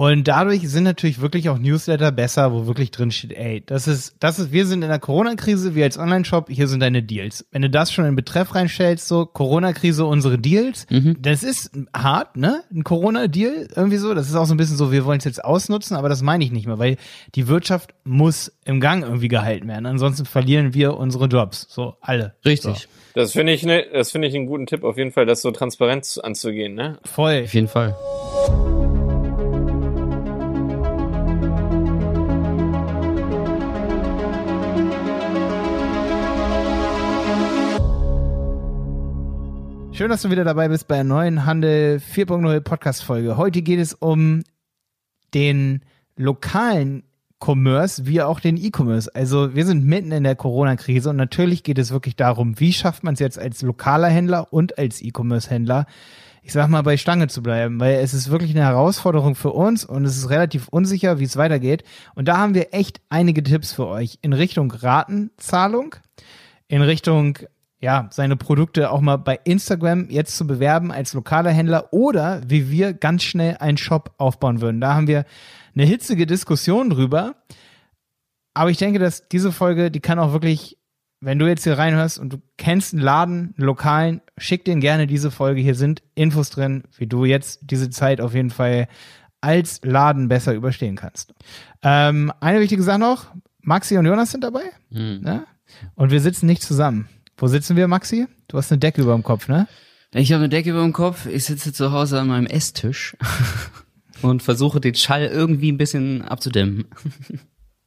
Und dadurch sind natürlich wirklich auch Newsletter besser, wo wirklich drin steht, ey, das ist, das ist, wir sind in der Corona-Krise, wir als Online-Shop, hier sind deine Deals. Wenn du das schon in Betreff reinstellst, so Corona-Krise, unsere Deals, mhm. das ist hart, ne? Ein Corona-Deal, irgendwie so. Das ist auch so ein bisschen so, wir wollen es jetzt ausnutzen, aber das meine ich nicht mehr, weil die Wirtschaft muss im Gang irgendwie gehalten werden. Ansonsten verlieren wir unsere Jobs. So, alle. Richtig. So. Das finde ich, ne, das finde ich einen guten Tipp, auf jeden Fall, das so transparent anzugehen, ne? Voll. Auf jeden Fall. Schön, dass du wieder dabei bist bei der neuen Handel 4.0 Podcast Folge. Heute geht es um den lokalen Commerce wie auch den E-Commerce. Also wir sind mitten in der Corona-Krise und natürlich geht es wirklich darum, wie schafft man es jetzt als lokaler Händler und als E-Commerce-Händler, ich sag mal, bei Stange zu bleiben, weil es ist wirklich eine Herausforderung für uns und es ist relativ unsicher, wie es weitergeht. Und da haben wir echt einige Tipps für euch in Richtung Ratenzahlung, in Richtung ja, seine Produkte auch mal bei Instagram jetzt zu bewerben als lokaler Händler oder wie wir ganz schnell einen Shop aufbauen würden. Da haben wir eine hitzige Diskussion drüber. Aber ich denke, dass diese Folge, die kann auch wirklich, wenn du jetzt hier reinhörst und du kennst einen Laden, einen lokalen, schick den gerne diese Folge. Hier sind Infos drin, wie du jetzt diese Zeit auf jeden Fall als Laden besser überstehen kannst. Ähm, eine wichtige Sache noch, Maxi und Jonas sind dabei. Mhm. Ne? Und wir sitzen nicht zusammen. Wo sitzen wir, Maxi? Du hast eine Decke über dem Kopf, ne? Ich habe eine Decke über dem Kopf. Ich sitze zu Hause an meinem Esstisch und versuche den Schall irgendwie ein bisschen abzudämmen.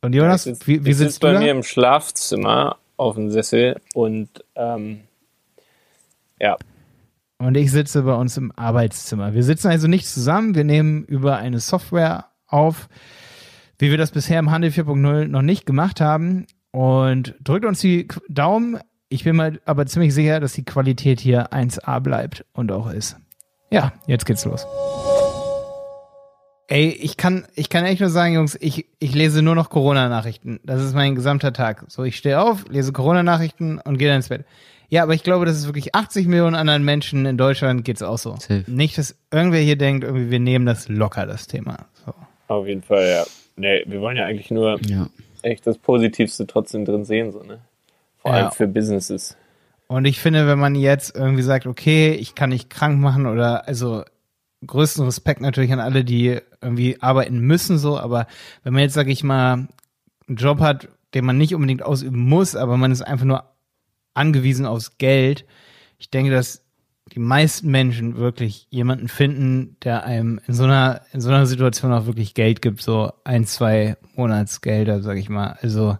Und Jonas, sitz, wie, wie ich sitzt du bei da? mir im Schlafzimmer auf dem Sessel und ähm, ja. Und ich sitze bei uns im Arbeitszimmer. Wir sitzen also nicht zusammen. Wir nehmen über eine Software auf, wie wir das bisher im Handel 4.0 noch nicht gemacht haben. Und drückt uns die Daumen. Ich bin mal aber ziemlich sicher, dass die Qualität hier 1A bleibt und auch ist. Ja, jetzt geht's los. Ey, ich kann, ich kann echt nur sagen, Jungs, ich, ich lese nur noch Corona-Nachrichten. Das ist mein gesamter Tag. So, ich stehe auf, lese Corona-Nachrichten und gehe dann ins Bett. Ja, aber ich glaube, dass es wirklich 80 Millionen anderen Menschen in Deutschland geht's auch so. Safe. Nicht, dass irgendwer hier denkt, irgendwie, wir nehmen das locker, das Thema. So. Auf jeden Fall, ja. Nee, wir wollen ja eigentlich nur ja. echt das Positivste trotzdem drin sehen, so, ne? Vor ja. allem für Businesses. Und ich finde, wenn man jetzt irgendwie sagt, okay, ich kann nicht krank machen oder also größten Respekt natürlich an alle, die irgendwie arbeiten müssen, so, aber wenn man jetzt, sag ich mal, einen Job hat, den man nicht unbedingt ausüben muss, aber man ist einfach nur angewiesen aufs Geld, ich denke, dass die meisten Menschen wirklich jemanden finden, der einem in so einer, in so einer Situation auch wirklich Geld gibt, so ein, zwei Monatsgelder, sag ich mal. Also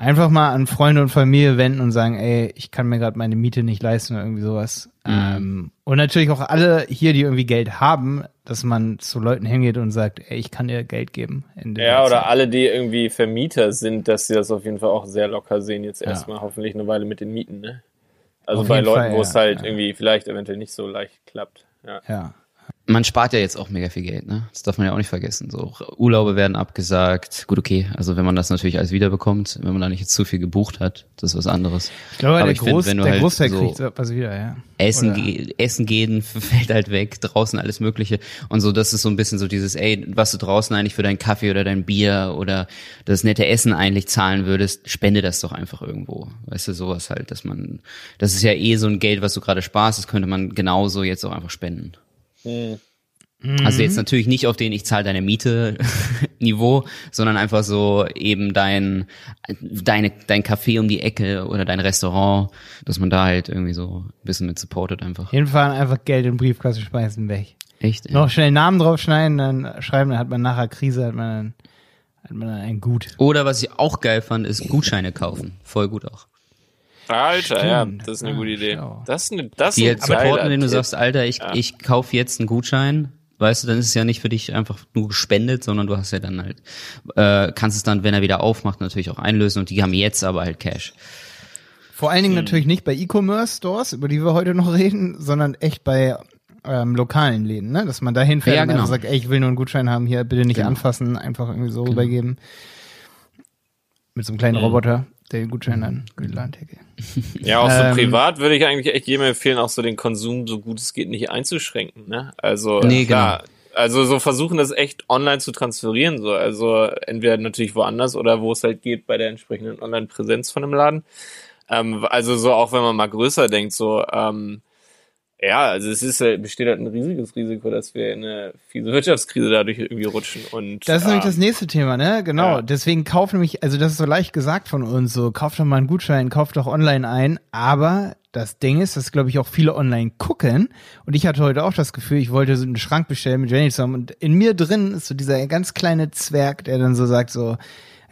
einfach mal an Freunde und Familie wenden und sagen, ey, ich kann mir gerade meine Miete nicht leisten oder irgendwie sowas. Mhm. Ähm, und natürlich auch alle hier, die irgendwie Geld haben, dass man zu Leuten hingeht und sagt, ey, ich kann dir Geld geben. ja, oder alle, die irgendwie Vermieter sind, dass sie das auf jeden Fall auch sehr locker sehen, jetzt erstmal ja. hoffentlich eine Weile mit den Mieten, ne? Also auf bei Leuten, wo ja, es halt ja. irgendwie vielleicht eventuell nicht so leicht klappt. Ja. ja man spart ja jetzt auch mega viel Geld, ne? Das darf man ja auch nicht vergessen. So Urlaube werden abgesagt. Gut, okay. Also wenn man das natürlich alles wiederbekommt, wenn man da nicht jetzt zu viel gebucht hat, das ist was anderes. Ich glaube, Aber der, ich Groß, find, der halt Großteil so kriegt was wieder, ja. Essen, ge Essen gehen fällt halt weg, draußen alles Mögliche und so. Das ist so ein bisschen so dieses, ey, was du draußen eigentlich für deinen Kaffee oder dein Bier oder das nette Essen eigentlich zahlen würdest, spende das doch einfach irgendwo. Weißt du, sowas halt, dass man, das ist ja eh so ein Geld, was du gerade sparst, das könnte man genauso jetzt auch einfach spenden. Mhm. Also jetzt natürlich nicht auf den ich zahle deine Miete Niveau, sondern einfach so eben dein deine dein Café um die Ecke oder dein Restaurant, dass man da halt irgendwie so ein bisschen mit supportet einfach. Jedenfalls einfach Geld in Briefkasten speisen weg. Echt? Ey. Noch schnell Namen draufschneiden, dann schreiben, dann hat man nachher Krise, hat man hat man dann ein Gut. Oder was ich auch geil fand, ist Gutscheine kaufen. Voll gut auch. Alter, Stimmt. ja, das ist eine gute Idee. Das ist eine, das ist ein Supporten, wenn du sagst, Alter, ich, ja. ich kaufe jetzt einen Gutschein, weißt du, dann ist es ja nicht für dich einfach nur gespendet, sondern du hast ja dann halt, äh, kannst es dann, wenn er wieder aufmacht, natürlich auch einlösen und die haben jetzt aber halt Cash. Vor allen Dingen hm. natürlich nicht bei E-Commerce-Stores, über die wir heute noch reden, sondern echt bei ähm, lokalen Läden, ne? Dass man da hinfährt ja, genau. und sagt, ey, ich will nur einen Gutschein haben, hier bitte nicht genau. anfassen, einfach irgendwie so genau. rübergeben. Mit so einem kleinen mhm. Roboter den Gutschein an geladen hätte. Ja, auch so ähm, privat würde ich eigentlich echt jedem empfehlen, auch so den Konsum so gut es geht nicht einzuschränken. Ne? Also nee, klar, genau. Also so versuchen das echt online zu transferieren, so. Also entweder natürlich woanders oder wo es halt geht bei der entsprechenden Online-Präsenz von einem Laden. Ähm, also so auch wenn man mal größer denkt, so, ähm, ja, also es ist halt, besteht halt ein riesiges Risiko, dass wir in eine fiese Wirtschaftskrise dadurch irgendwie rutschen. Und das ist nämlich das nächste Thema, ne? Genau. Ja. Deswegen kauf nämlich, also das ist so leicht gesagt von uns, so kauf doch mal einen Gutschein, kauf doch online ein. Aber das Ding ist, dass glaube ich auch viele online gucken. Und ich hatte heute auch das Gefühl, ich wollte so einen Schrank bestellen mit Jenny zusammen. Und in mir drin ist so dieser ganz kleine Zwerg, der dann so sagt so,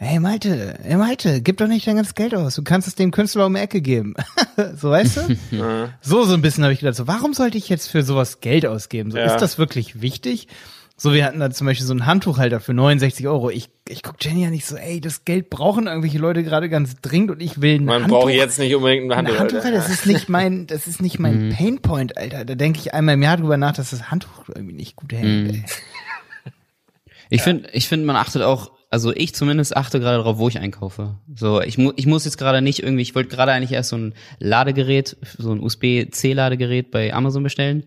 hey Malte, hey Malte, gib doch nicht dein ganzes Geld aus. Du kannst es dem Künstler um die Ecke geben. so weißt du? so, so ein bisschen habe ich gedacht, so, warum sollte ich jetzt für sowas Geld ausgeben? So, ja. ist das wirklich wichtig? So, wir hatten da zum Beispiel so einen Handtuchhalter für 69 Euro. Ich, ich guck Jenny ja nicht so, ey, das Geld brauchen irgendwelche Leute gerade ganz dringend und ich will ein Man Handtuch. braucht jetzt nicht unbedingt einen Handtuchhalter. Ein Handtuchhalter, das ist nicht mein, das ist nicht mein mhm. Painpoint, Alter. Da denke ich einmal im Jahr drüber nach, dass das Handtuch irgendwie nicht gut hängt, mhm. ey. Ich finde, ich finde, man achtet auch also ich zumindest achte gerade darauf, wo ich einkaufe. So, ich, mu ich muss jetzt gerade nicht irgendwie, ich wollte gerade eigentlich erst so ein Ladegerät, so ein USB-C-Ladegerät bei Amazon bestellen.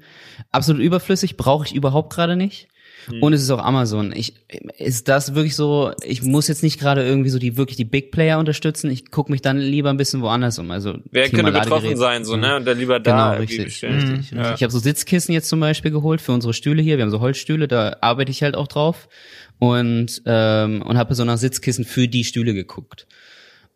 Absolut überflüssig, brauche ich überhaupt gerade nicht. Hm. Und es ist auch Amazon. Ich, ist das wirklich so, ich muss jetzt nicht gerade irgendwie so die wirklich die Big Player unterstützen. Ich gucke mich dann lieber ein bisschen woanders um. Also Wer Thema könnte betroffen sein, so, ne? Und dann lieber da genau, richtig. bestellen. Richtig. Ja. Ich habe so Sitzkissen jetzt zum Beispiel geholt für unsere Stühle hier. Wir haben so Holzstühle, da arbeite ich halt auch drauf und ähm, und habe so nach Sitzkissen für die Stühle geguckt.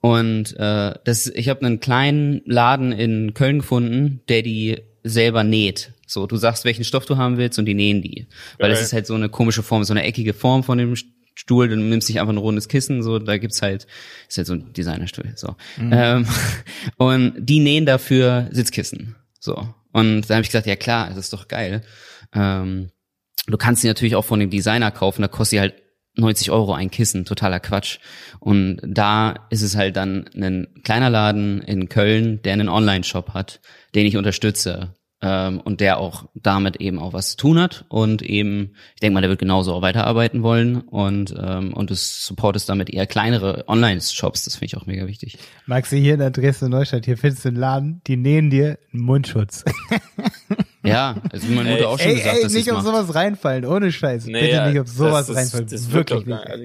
Und äh, das, ich habe einen kleinen Laden in Köln gefunden, der die selber näht. So, du sagst, welchen Stoff du haben willst und die nähen die. Weil es ist halt so eine komische Form, so eine eckige Form von dem Stuhl, dann nimmst du dich einfach ein rundes Kissen, so, da gibt's halt, ist halt so ein Designerstuhl, so. Mhm. Ähm, und die nähen dafür Sitzkissen, so. Und da habe ich gesagt, ja klar, das ist doch geil. Ähm, Du kannst sie natürlich auch von dem Designer kaufen, da kostet sie halt 90 Euro ein Kissen, totaler Quatsch. Und da ist es halt dann ein kleiner Laden in Köln, der einen Online-Shop hat, den ich unterstütze ähm, und der auch damit eben auch was zu tun hat und eben, ich denke mal, der wird genauso auch weiterarbeiten wollen und ähm, und es supportet damit eher kleinere Online-Shops, das finde ich auch mega wichtig. Du hier in der Dresden Neustadt, hier findest du einen Laden, die nähen dir einen Mundschutz. Ja, also meine Mutter auch schon ey, gesagt, ey, dass nicht auf sowas reinfallen, ohne Scheiß. Nee, Bitte ja, nicht auf sowas das, reinfallen. Das, das wirklich nicht. Also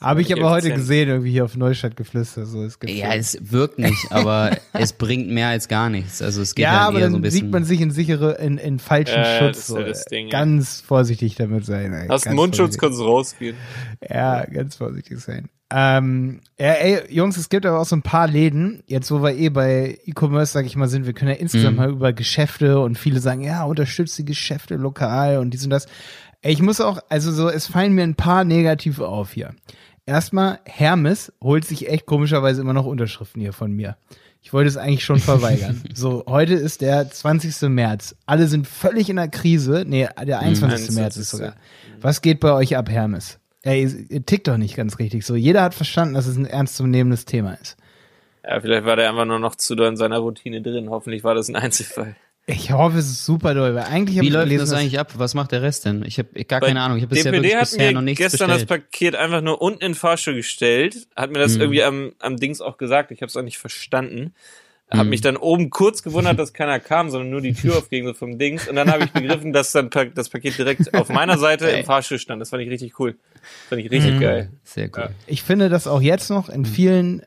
Habe ich aber heute gesehen, irgendwie hier auf Neustadt geflüstert. So, es gibt ja, es wirkt nicht, aber es bringt mehr als gar nichts. Also es geht ja, halt aber eher dann so ein bisschen. sieht man sich in sichere, in, in falschen äh, Schutz. So. Ja Ding, ganz vorsichtig damit sein. Ey. Hast einen Mundschutz, kannst du rausgehen. Ja, ganz vorsichtig sein. Ähm, ja, ey, Jungs, es gibt aber auch so ein paar Läden, jetzt wo wir eh bei E-Commerce, sag ich mal, sind, wir können ja insgesamt mhm. mal über Geschäfte und viele sagen, ja, unterstützt die Geschäfte lokal und dies und das. Ey, ich muss auch, also so, es fallen mir ein paar negativ auf hier. Erstmal, Hermes holt sich echt komischerweise immer noch Unterschriften hier von mir. Ich wollte es eigentlich schon verweigern. so, heute ist der 20. März. Alle sind völlig in der Krise. Nee, der 21. Mhm. März ist sogar. Was geht bei euch ab, Hermes? Ey, tickt doch nicht ganz richtig so. Jeder hat verstanden, dass es ein ernstzunehmendes Thema ist. Ja, vielleicht war der einfach nur noch zu doll in seiner Routine drin. Hoffentlich war das ein Einzelfall. Ich hoffe, es ist super doll, weil eigentlich Wie läuft gelesen, das eigentlich ab? Was macht der Rest denn? Ich habe gar keine Ahnung. Ich habe bisher, wirklich bisher noch nichts gestern bestellt. das Paket einfach nur unten in den Fahrstuhl gestellt, hat mir das hm. irgendwie am, am Dings auch gesagt. Ich habe es auch nicht verstanden. Hab mhm. mich dann oben kurz gewundert, dass keiner kam, sondern nur die Tür aufging so vom Dings. Und dann habe ich begriffen, dass dann das Paket direkt auf meiner Seite im Fahrstuhl stand. Das fand ich richtig cool. Das fand ich richtig mhm. geil. Sehr cool. Ja. Ich finde das auch jetzt noch in vielen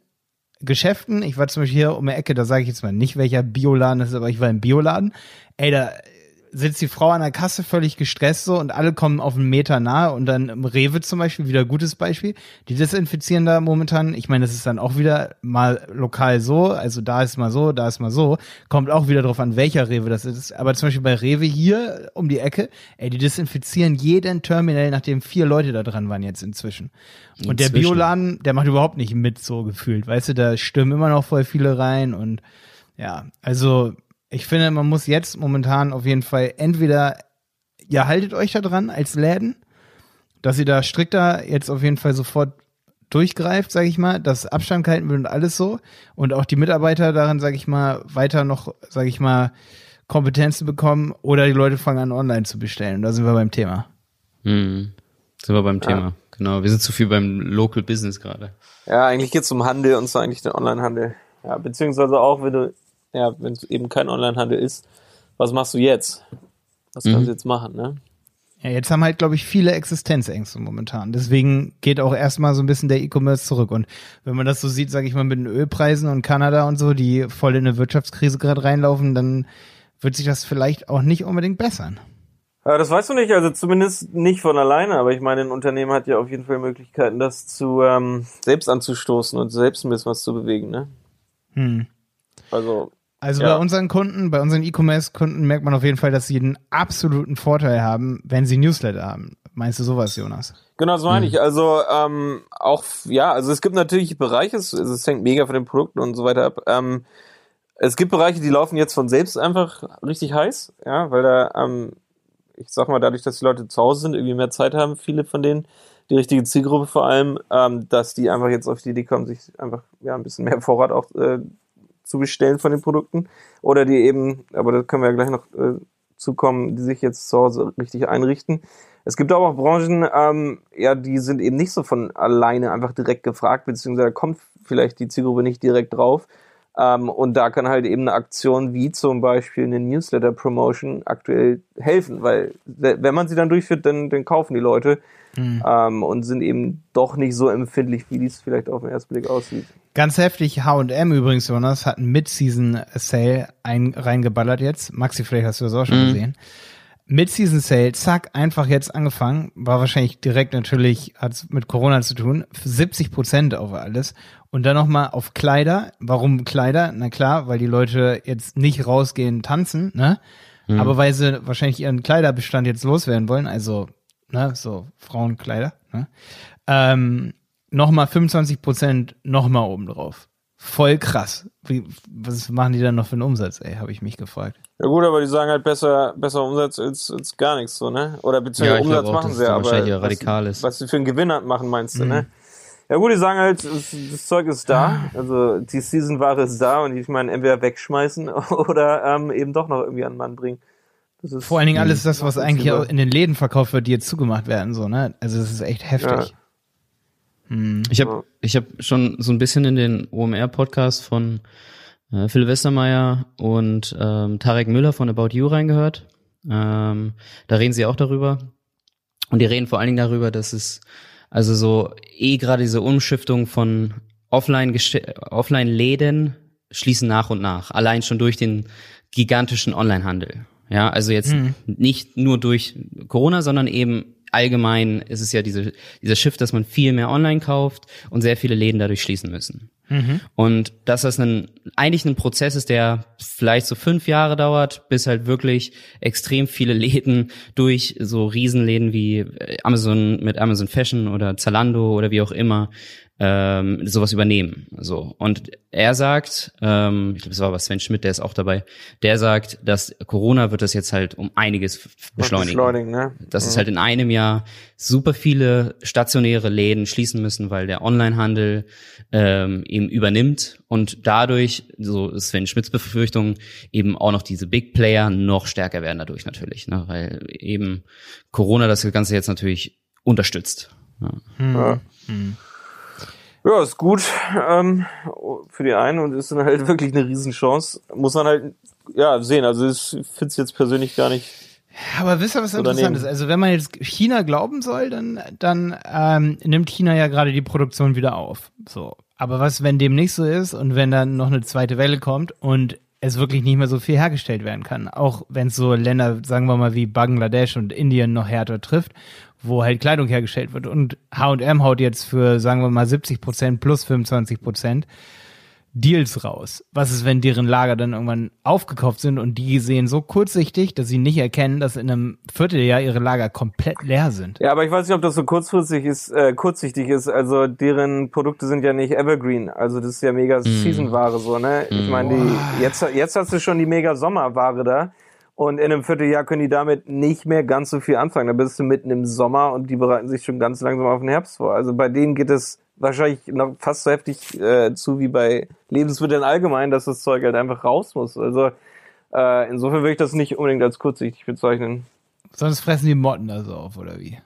Geschäften. Ich war zum Beispiel hier um die Ecke, da sage ich jetzt mal nicht, welcher Bioladen das ist, aber ich war im Bioladen. Ey, da sitzt die Frau an der Kasse völlig gestresst so und alle kommen auf einen Meter nahe und dann im Rewe zum Beispiel, wieder gutes Beispiel, die desinfizieren da momentan, ich meine, das ist dann auch wieder mal lokal so, also da ist mal so, da ist mal so, kommt auch wieder drauf an, welcher Rewe das ist, aber zum Beispiel bei Rewe hier um die Ecke, ey, die desinfizieren jeden Terminal, nachdem vier Leute da dran waren jetzt inzwischen. Und inzwischen. der Bioladen, der macht überhaupt nicht mit so gefühlt, weißt du, da stürmen immer noch voll viele rein und ja, also ich finde, man muss jetzt momentan auf jeden Fall entweder, ihr haltet euch da dran als Läden, dass ihr da strikter jetzt auf jeden Fall sofort durchgreift, sage ich mal, dass Abstand gehalten wird und alles so und auch die Mitarbeiter daran, sage ich mal, weiter noch, sage ich mal, Kompetenzen bekommen oder die Leute fangen an online zu bestellen. Und da sind wir beim Thema. Hm. Sind wir beim ja. Thema, genau. Wir sind zu viel beim Local Business gerade. Ja, eigentlich geht's um Handel und zwar eigentlich den Onlinehandel. Ja, beziehungsweise auch, wenn du ja, wenn es eben kein Onlinehandel ist, was machst du jetzt? Was kannst du mhm. jetzt machen, ne? Ja, jetzt haben halt, glaube ich, viele Existenzängste momentan. Deswegen geht auch erstmal so ein bisschen der E-Commerce zurück. Und wenn man das so sieht, sage ich mal, mit den Ölpreisen und Kanada und so, die voll in eine Wirtschaftskrise gerade reinlaufen, dann wird sich das vielleicht auch nicht unbedingt bessern. Ja, das weißt du nicht, also zumindest nicht von alleine, aber ich meine, ein Unternehmen hat ja auf jeden Fall Möglichkeiten, das zu ähm, selbst anzustoßen und selbst ein bisschen was zu bewegen, ne? Hm. Also Also Ja. bei unseren Kunden, bei unseren E-Commerce-Kunden merkt man auf jeden Fall, dass sie einen absoluten Vorteil haben, wenn sie Newsletter haben. Meinst du sowas, Jonas? Genau, das meine ich. Also ähm, auch, ja, also es gibt natürlich Bereiche, es, es hängt mega von den Produkten und so weiter ab. Ähm, es gibt Bereiche, die laufen jetzt von selbst einfach richtig heiß, ja, weil da, ähm, ich sag mal, dadurch, dass die Leute zu Hause sind, irgendwie mehr Zeit haben, viele von denen, die richtige Zielgruppe vor allem, ähm, dass die einfach jetzt auf die Idee kommen, sich einfach ja ein bisschen mehr Vorrat auch äh, zu bestellen von den Produkten. Oder die eben, aber da können wir ja gleich noch äh, zukommen, die sich jetzt zu Hause richtig einrichten. Es gibt aber auch Branchen, ähm, ja, die sind eben nicht so von alleine einfach direkt gefragt, beziehungsweise kommt vielleicht die Zielgruppe nicht direkt drauf. Ähm, und da kann halt eben eine Aktion wie zum Beispiel eine Newsletter-Promotion aktuell helfen, weil we- wenn man sie dann durchführt, dann, dann kaufen die Leute ähm, und sind eben doch nicht so empfindlich, wie dies vielleicht auf den ersten Blick aussieht. Ganz heftig, H&M übrigens, Jonas, hat einen Mid-Season-Sale ein, reingeballert jetzt. Maxi, vielleicht hast du das auch schon gesehen. Mid-Season-Sale, zack, einfach jetzt angefangen. War wahrscheinlich direkt natürlich, hat's mit Corona zu tun. 70 Prozent auf alles. Und dann nochmal auf Kleider. Warum Kleider? Na klar, weil die Leute jetzt nicht rausgehen tanzen, ne? Aber weil sie wahrscheinlich ihren Kleiderbestand jetzt loswerden wollen, also, ne, so Frauenkleider, ne? Ähm, nochmal 25 Prozent nochmal oben drauf. Voll krass. Wie, was machen die dann noch für einen Umsatz, ey, habe ich mich gefragt. Ja gut, aber die sagen halt besser, besser Umsatz als, als gar nichts so, ne? Oder beziehungsweise Ja, Umsatz auch, machen sie, da aber wahrscheinlich was, was sie für einen Gewinn hat- machen, meinst du, ne? Ja gut, die sagen halt, das, das Zeug ist da, also die Season-Ware ist da und ich meine, entweder wegschmeißen oder ähm, eben doch noch irgendwie an den Mann bringen. Das ist Vor allen Dingen alles das, was eigentlich in den Läden verkauft wird, die jetzt zugemacht werden, so, ne? Also das ist echt heftig. Ich habe ich hab schon so ein bisschen in den OMR-Podcast von äh, Phil Westermeier und ähm, Tarek Müller von About You reingehört. Ähm, da reden sie auch darüber. Und die reden vor allen Dingen darüber, dass es also so eh gerade diese Umschiftung von Offline Offline-Läden schließen nach und nach. Allein schon durch den gigantischen Onlinehandel. Ja, also jetzt nicht nur durch Corona, sondern eben allgemein ist es ja diese, dieser Shift, dass man viel mehr online kauft und sehr viele Läden dadurch schließen müssen. Und dass das ein, eigentlich ein Prozess ist, der vielleicht so fünf Jahre dauert, bis halt wirklich extrem viele Läden durch so Riesenläden wie Amazon mit Amazon Fashion oder Zalando oder wie auch immer ähm, sowas übernehmen. So und er sagt, ähm, ich glaube, es war aber Sven Schmidt, der ist auch dabei. Der sagt, dass Corona wird das jetzt halt um einiges beschleunigen. beschleunigen, ne? Dass es halt in einem Jahr super viele stationäre Läden schließen müssen, weil der Onlinehandel ähm, eben übernimmt und dadurch, so ist Sven Schmidts Befürchtung, eben auch noch diese Big Player noch stärker werden dadurch natürlich, ne? weil eben Corona das Ganze jetzt natürlich unterstützt. Ja. Ja. Ja, ist gut ähm, für die einen und ist dann halt wirklich eine Riesenchance. Muss man halt ja sehen. Also ich finde es jetzt persönlich gar nicht. Aber wisst ihr, was interessant ist? Also wenn man jetzt China glauben soll, dann, dann ähm, nimmt China ja gerade die Produktion wieder auf. So. Aber was, wenn dem nicht so ist und wenn dann noch eine zweite Welle kommt und es wirklich nicht mehr so viel hergestellt werden kann, auch wenn es so Länder, sagen wir mal, wie Bangladesch und Indien noch härter trifft, wo halt Kleidung hergestellt wird und H&M haut jetzt für, sagen wir mal, 70 Prozent plus 25 Prozent Deals raus. Was ist, wenn deren Lager dann irgendwann aufgekauft sind und die sehen so kurzsichtig, dass sie nicht erkennen, dass in einem Vierteljahr ihre Lager komplett leer sind? Ja, aber ich weiß nicht, ob das so kurzfristig ist, äh, kurzsichtig ist. Also deren Produkte sind ja nicht Evergreen. Also das ist ja mega Season-Ware so, ne? Ich meine, jetzt jetzt hast du schon die mega Sommerware da. Und in einem Vierteljahr können die damit nicht mehr ganz so viel anfangen. Da bist du mitten im Sommer und die bereiten sich schon ganz langsam auf den Herbst vor. Also bei denen geht es wahrscheinlich noch fast so heftig äh, zu wie bei Lebensmitteln allgemein, dass das Zeug halt einfach raus muss. Also äh, insofern würde ich das nicht unbedingt als kurzsichtig bezeichnen. Sonst fressen die Motten da so auf, oder wie?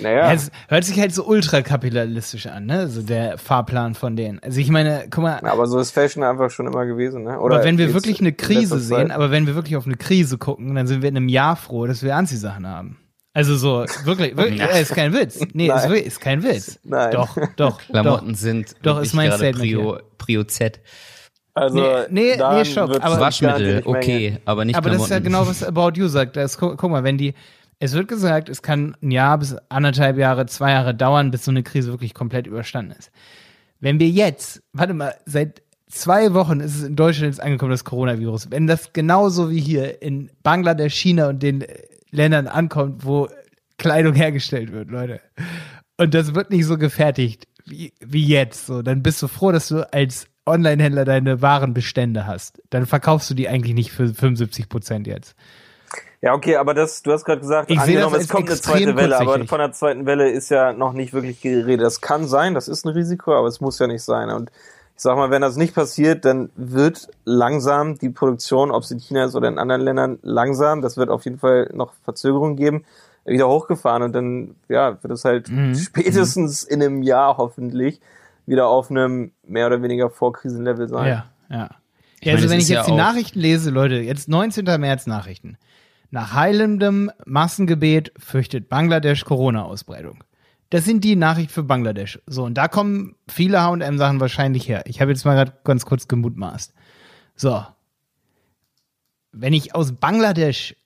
Naja. Ja. Es hört sich halt so ultrakapitalistisch an, ne? So der Fahrplan von denen. Also ich meine, guck mal, Aber so ist Fashion einfach schon immer gewesen, ne? Oder aber wenn wir wirklich eine in Krise sehen, aber wenn wir wirklich auf eine Krise gucken, dann sind wir in einem Jahr froh, dass wir Anziehsachen haben. Also so, wirklich, wirklich, äh, ist kein Witz. Nee, ist, ist kein Witz. Nein. Doch, doch, Klamotten doch. sind Doch, ist mein gerade Statement Prio, Prio Z. Also, Nee, nee, nee, wird's aber- Waschmittel, okay, aber nicht Aber das ist ja Klamotten. genau, was About You sagt. Das, guck, guck mal, wenn die, es wird gesagt, es kann ein Jahr bis anderthalb Jahre, zwei Jahre dauern, bis so eine Krise wirklich komplett überstanden ist. Wenn wir jetzt, warte mal, seit zwei Wochen ist es in Deutschland jetzt angekommen, das Coronavirus. Wenn das genauso wie hier in Bangladesch, China und den äh, Ländern ankommt, wo Kleidung hergestellt wird, Leute. Und das wird nicht so gefertigt wie, wie jetzt. So, dann bist du froh, dass du als Online-Händler deine Warenbestände hast. Dann verkaufst du die eigentlich nicht für 75 Prozent jetzt. Ja, okay, aber das, du hast gerade gesagt, Ich sehe angenommen, das es kommt eine zweite Welle, aber von der zweiten Welle ist ja noch nicht wirklich geredet. Das kann sein, das ist ein Risiko, aber es muss ja nicht sein. Und ich sag mal, wenn das nicht passiert, dann wird langsam die Produktion, ob es in China ist oder in anderen Ländern, langsam, das wird auf jeden Fall noch Verzögerungen geben, wieder hochgefahren und dann, ja, wird es halt Mhm. spätestens in einem Jahr hoffentlich wieder auf einem mehr oder weniger Vorkrisenlevel sein. Ja, ja. ja meine, also wenn ich jetzt ja die Nachrichten lese, Leute, jetzt 19. März Nachrichten. Nach heilendem Massengebet fürchtet Bangladesch Corona-Ausbreitung. Das sind die Nachrichten für Bangladesch. So, und da kommen viele H&M-Sachen wahrscheinlich her. Ich habe jetzt mal gerade ganz kurz gemutmaßt. So. Wenn ich aus Bangladesch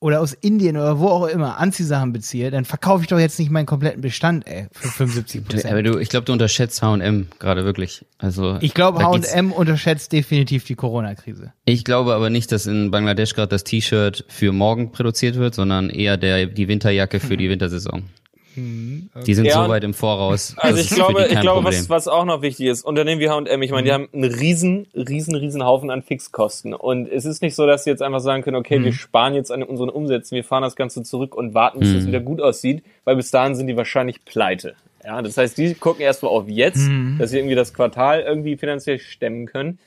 oder aus Indien oder wo auch immer Anziehsachen beziehe, dann verkaufe ich doch jetzt nicht meinen kompletten Bestand, ey, für 75 Du, Prozent. aber du, ich glaube, du unterschätzt H&M gerade wirklich. Also Ich glaube, H&M unterschätzt definitiv die Corona-Krise. Ich glaube aber nicht, dass in Bangladesch gerade das T-Shirt für morgen produziert wird, sondern eher der die Winterjacke für die Wintersaison. Die sind Ja, so weit im Voraus. Also ich glaube, ich glaube, Problem. was, was auch noch wichtig ist, Unternehmen wie H&M, ich meine, die haben einen riesen, riesen, riesen Haufen an Fixkosten. Und es ist nicht so, dass sie jetzt einfach sagen können, okay, wir sparen jetzt an unseren Umsätzen, wir fahren das Ganze zurück und warten, bis es wieder gut aussieht, weil bis dahin sind die wahrscheinlich pleite. Ja, das heißt, die gucken erstmal auf jetzt, dass sie irgendwie das Quartal irgendwie finanziell stemmen können.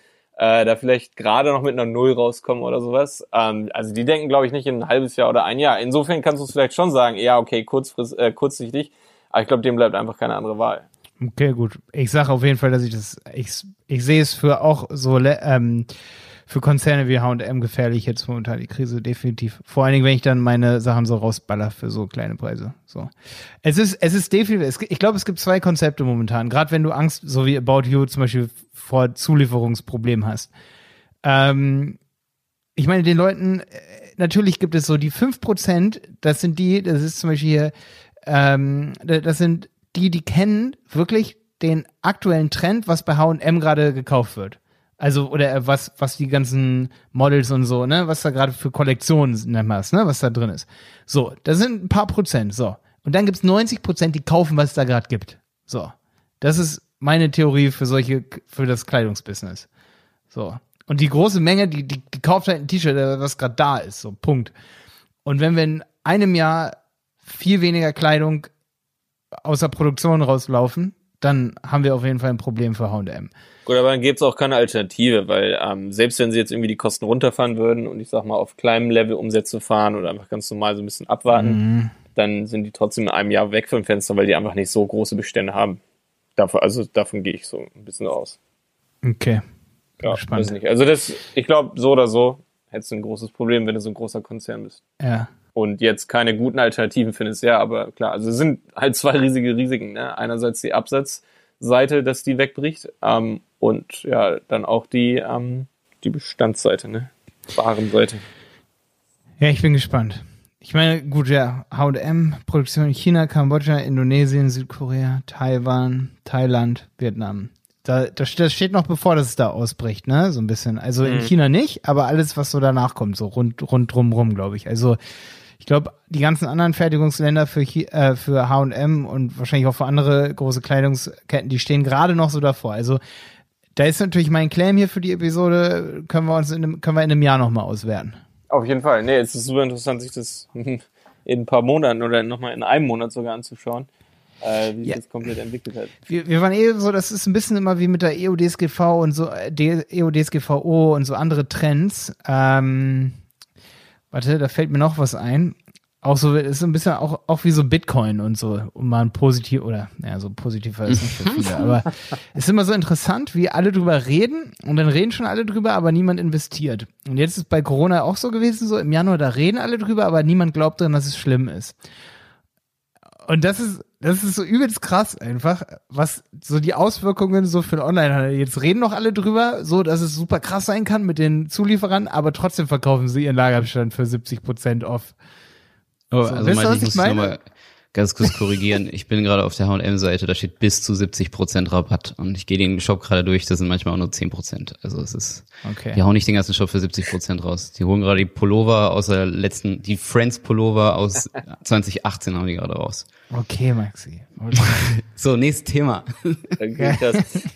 Äh, da vielleicht gerade noch mit einer Null rauskommen oder sowas. Ähm, also die denken, glaube ich, nicht in ein halbes Jahr oder ein Jahr. Insofern kannst du es vielleicht schon sagen, ja, okay, kurzfrist, äh, kurzsichtig, aber ich glaube, dem bleibt einfach keine andere Wahl. Okay, gut. Ich sage auf jeden Fall, dass ich das, ich, ich sehe es für auch so, ähm, für Konzerne wie H&M gefährlich jetzt momentan die Krise definitiv. Vor allen Dingen, wenn ich dann meine Sachen so rausballer für so kleine Preise. So. Es ist, es ist definitiv, ich glaube, es gibt zwei Konzepte momentan. Gerade wenn du Angst, so wie About You zum Beispiel vor Zulieferungsproblemen hast. Ähm, ich meine, den Leuten, äh, natürlich gibt es so die 5%, das sind die, das ist zum Beispiel hier, ähm, da- das sind die, die kennen wirklich den aktuellen Trend, was bei H&M gerade gekauft wird. Also, oder äh, was, was die ganzen Models und so, ne, was da gerade für Kollektionen nennt man es, ne, was da drin ist. So, das sind ein paar Prozent, so. Und dann gibt's 90 Prozent, die kaufen, was es da gerade gibt. So. Das ist meine Theorie für solche, für das Kleidungsbusiness. So. Und die große Menge, die, die, die kauft halt ein T-Shirt, äh, was gerade da ist. So, Punkt. Und wenn wir in einem Jahr viel weniger Kleidung aus der Produktion rauslaufen, dann haben wir auf jeden Fall ein Problem für H&M. Gut, aber dann gäbe es auch keine Alternative, weil ähm, selbst wenn sie jetzt irgendwie die Kosten runterfahren würden und ich sag mal auf kleinem Level Umsätze fahren oder einfach ganz normal so ein bisschen abwarten, dann sind die trotzdem in einem Jahr weg vom Fenster, weil die einfach nicht so große Bestände haben. Davon, also davon gehe ich so ein bisschen aus. Okay. Ja, Spannend. Also das, ich glaube, so oder so hättest du ein großes Problem, wenn du so ein großer Konzern bist. Ja. Und jetzt keine guten Alternativen findest, ja, aber klar, also es sind halt zwei riesige Risiken. Ne? Einerseits die Absatzseite, dass die wegbricht, ähm, und ja, dann auch die, ähm, die Bestandsseite, ne? Warenseite. Ja, ich bin gespannt. Ich meine, gut, ja, H&M, Produktion in China, Kambodscha, Indonesien, Südkorea, Taiwan, Thailand, Vietnam. Da, das, das steht noch bevor, dass es da ausbricht, ne? So ein bisschen. Also in China nicht, aber alles, was so danach kommt, so rund, rund drum rum, glaube ich. Also ich glaube, die ganzen anderen Fertigungsländer für, äh, für H&M und wahrscheinlich auch für andere große Kleidungsketten, die stehen gerade noch so davor. Also da ist natürlich mein Claim hier für die Episode, können wir uns in einem, können wir in einem Jahr nochmal auswerten. Auf jeden Fall. Nee, es ist super interessant, sich das in ein paar Monaten oder nochmal in einem Monat sogar anzuschauen, äh, wie sich Ja. das komplett entwickelt hat. wir, wir waren eh so, das ist ein bisschen immer wie mit der E EUDSGV und so, äh, EUDSGVO und so andere Trends. Ähm, warte, da fällt mir noch was ein. Auch so, ist so ein bisschen auch, auch wie so Bitcoin und so, um mal ein positiv, oder, ja, so positiv war es nicht für viele, aber es ist immer so interessant, wie alle drüber reden und dann reden schon alle drüber, aber niemand investiert. Und jetzt ist bei Corona auch so gewesen, so im Januar, da reden alle drüber, aber niemand glaubt dran, dass es schlimm ist. Und das ist, das ist so übelst krass einfach, was so die Auswirkungen so für den Onlinehandel. Jetzt reden noch alle drüber, so dass es super krass sein kann mit den Zulieferern, aber trotzdem verkaufen sie ihren Lagerbestand für 70 Prozent off. Oh, So, also wisst ihr, mein, was ich ich meine? nochmal ganz kurz korrigieren. ich bin gerade auf der H&M-Seite, da steht bis zu 70% Rabatt und ich gehe den Shop gerade durch, das sind manchmal auch nur 10%. Also es ist, Okay. die hauen nicht den ganzen Shop für 70% raus. Die holen gerade die Pullover aus der letzten, die Friends Pullover aus 2018 haben die gerade raus. Okay, Maxi. Okay. So, nächstes Thema. Okay.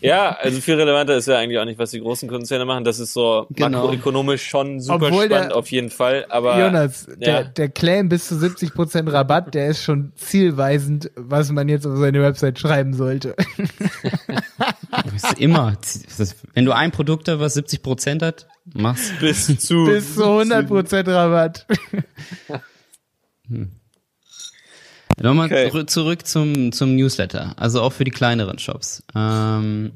Ja, also viel relevanter ist ja eigentlich auch nicht, was die großen Konzerne machen. Das ist so Genau. makroökonomisch schon super Obwohl der- spannend auf jeden Fall. Aber Jonas, der, ja. der Claim bis zu 70% Rabatt, der ist schon zielweisend, was man jetzt auf seine Website schreiben sollte. Immer, wenn du ein Produkt hast, was 70% hat, mach's. bis zu bis zu 100% Rabatt. Nochmal Okay. zurück, zurück zum, zum Newsletter, also auch für die kleineren Shops. Ähm,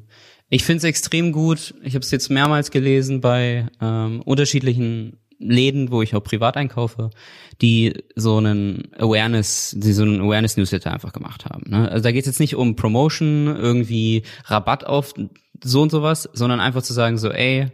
ich finde es extrem gut. Ich habe es jetzt mehrmals gelesen bei ähm, unterschiedlichen Läden, wo ich auch privat einkaufe, die so einen Awareness, die so einen Awareness-Newsletter einfach gemacht haben. Ne? Also da geht es jetzt nicht um Promotion, irgendwie Rabatt auf so und sowas, sondern einfach zu sagen so, ey,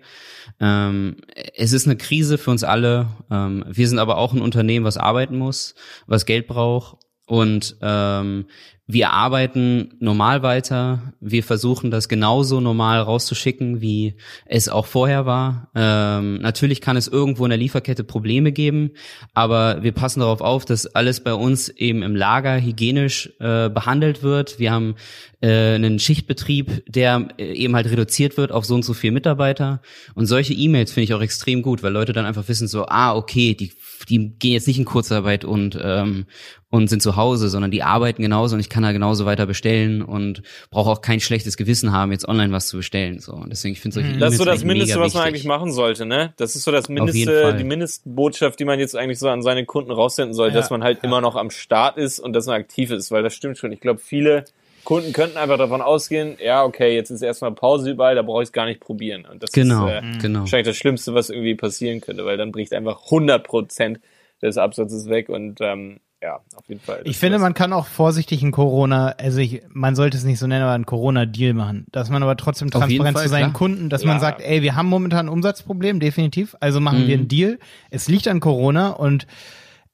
ähm, es ist eine Krise für uns alle. Ähm, wir sind aber auch ein Unternehmen, was arbeiten muss, was Geld braucht. Und ähm, wir arbeiten normal weiter. Wir versuchen das genauso normal rauszuschicken, wie es auch vorher war. Ähm, natürlich kann es irgendwo in der Lieferkette Probleme geben, aber wir passen darauf auf, dass alles bei uns eben im Lager hygienisch äh, behandelt wird. Wir haben äh, einen Schichtbetrieb, der äh, eben halt reduziert wird auf so und so viele Mitarbeiter. Und solche E-Mails finde ich auch extrem gut, weil Leute dann einfach wissen so, ah, okay, die, die gehen jetzt nicht in Kurzarbeit und, ähm, und sind zu Hause, sondern die arbeiten genauso und ich kann da genauso weiter bestellen und brauche auch kein schlechtes Gewissen haben, jetzt online was zu bestellen. So. Und deswegen ich finde solche Mhm. Das ist so das Mindeste, was man wichtig. eigentlich machen sollte, ne? Das ist so das Mindeste, die Mindestbotschaft, die man jetzt eigentlich so an seine Kunden raussenden sollte, Ja, dass man halt immer noch am Start ist und dass man aktiv ist, weil das stimmt schon. Ich glaube, viele Kunden könnten einfach davon ausgehen, ja, okay, jetzt ist erstmal Pause überall, da brauche ich es gar nicht probieren. Und das Genau, ist äh, genau. wahrscheinlich das Schlimmste, was irgendwie passieren könnte, weil dann bricht einfach 100 Prozent des Absatzes weg und ähm, ja, auf jeden Fall. Ich finde, man kann auch vorsichtig in Corona, also ich, man sollte es nicht so nennen, aber einen Corona-Deal machen. Dass man aber trotzdem transparent Fall, zu seinen klar. Kunden, dass Ja. man sagt, ey, wir haben momentan ein Umsatzproblem, definitiv, also machen wir einen Deal. Es liegt an Corona und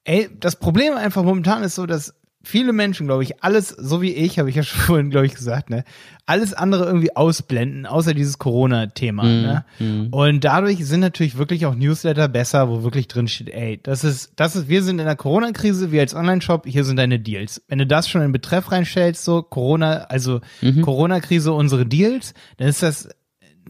ey, das Problem einfach momentan ist so, dass viele Menschen, glaube ich, alles, so wie ich, habe ich ja schon vorhin, glaube ich, gesagt, ne, alles andere irgendwie ausblenden, außer dieses Corona-Thema. Ne? Und dadurch sind natürlich wirklich auch Newsletter besser, wo wirklich drin steht, ey, das ist, das ist, wir sind in der Corona-Krise, wir als Online-Shop, hier sind deine Deals. Wenn du das schon in Betreff reinstellst, so Corona, also Corona-Krise, unsere Deals, dann ist das